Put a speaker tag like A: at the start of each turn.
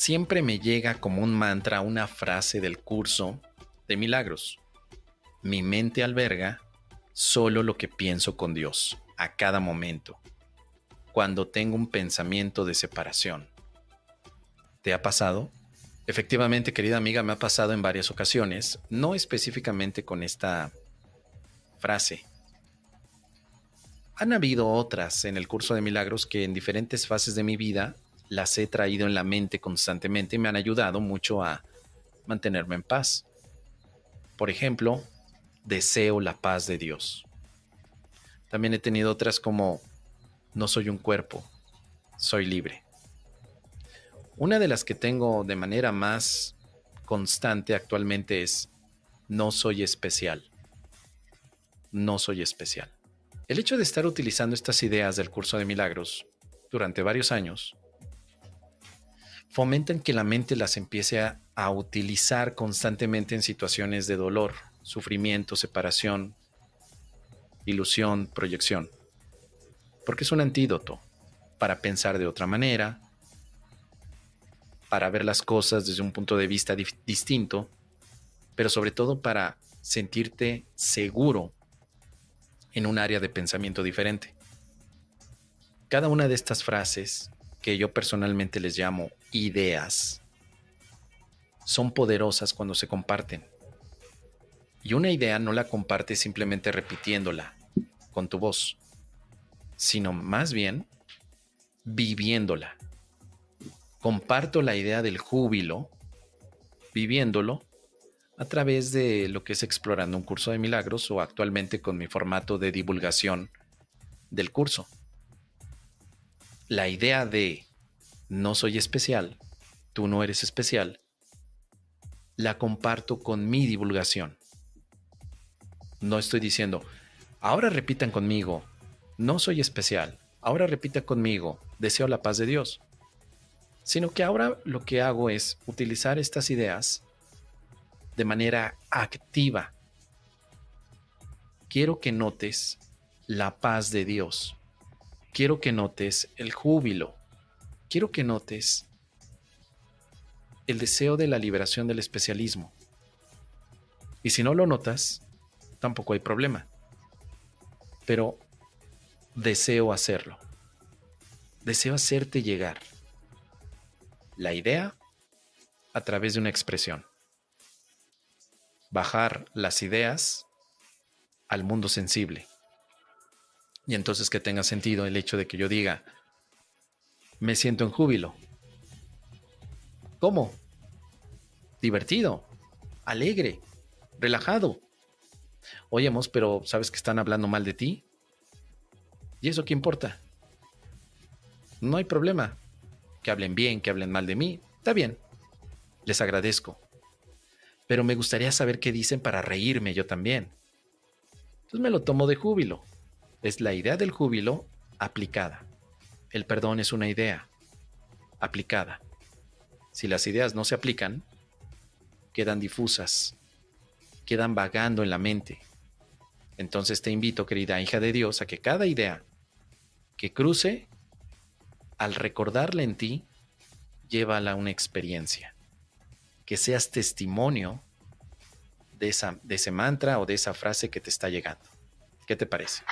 A: siempre me llega como un mantra una frase del curso de milagros. Mi mente alberga solo lo que pienso con Dios a cada momento, cuando tengo un pensamiento de separación. ¿Te ha pasado? Efectivamente, querida amiga, me ha pasado en varias ocasiones, no específicamente con esta frase. Han habido otras en el curso de milagros que en diferentes fases de mi vida las he traído en la mente constantemente y me han ayudado mucho a mantenerme en paz. Por ejemplo, deseo la paz de Dios. También he tenido otras como no soy un cuerpo, soy libre. Una de las que tengo de manera más constante actualmente es no soy especial. No soy especial. El hecho de estar utilizando estas ideas del curso de milagros durante varios años fomentan que la mente las empiece a, utilizar constantemente en situaciones de dolor, sufrimiento, separación, ilusión, proyección. Porque es un antídoto para pensar de otra manera, para ver las cosas desde un punto de vista distinto, pero sobre todo para sentirte seguro en un área de pensamiento diferente. Cada una de estas frases, que yo personalmente les llamo ideas, son poderosas cuando se comparten. Y una idea no la compartes simplemente repitiéndola con tu voz, sino más bien viviéndola. Comparto la idea del júbilo, viviéndolo, a través de lo que es explorando un curso de milagros o actualmente con mi formato de divulgación del curso. La idea de no soy especial, tú no eres especial, la comparto con mi divulgación. No estoy diciendo, ahora repitan conmigo, no soy especial, ahora repita conmigo, deseo la paz de Dios. Sino que ahora lo que hago es utilizar estas ideas de manera activa. Quiero que notes la paz de Dios. Quiero que notes el júbilo. Quiero que notes el deseo de la liberación del especialismo. Y si no lo notas, tampoco hay problema. Pero deseo hacerlo. Deseo hacerte llegar la idea a través de una expresión. Bajar las ideas al mundo sensible. Y entonces que tenga sentido el hecho de que yo diga, me siento en júbilo. ¿Cómo? Divertido, alegre, relajado. Oyemos, pero ¿sabes que están hablando mal de ti? ¿Y eso qué importa? No hay problema. Que hablen bien, que hablen mal de mí. Está bien. Les agradezco. Pero me gustaría saber qué dicen para reírme yo también. Entonces me lo tomo de júbilo. Es la idea del júbilo aplicada. El perdón es una idea aplicada. Si las ideas no se aplican, quedan difusas, quedan vagando en la mente. Entonces te invito, querida hija de Dios, a que cada idea que cruce, al recordarla en ti, llévala a una experiencia. Que seas testimonio de, esa, de ese mantra o de esa frase que te está llegando. ¿Qué te parece?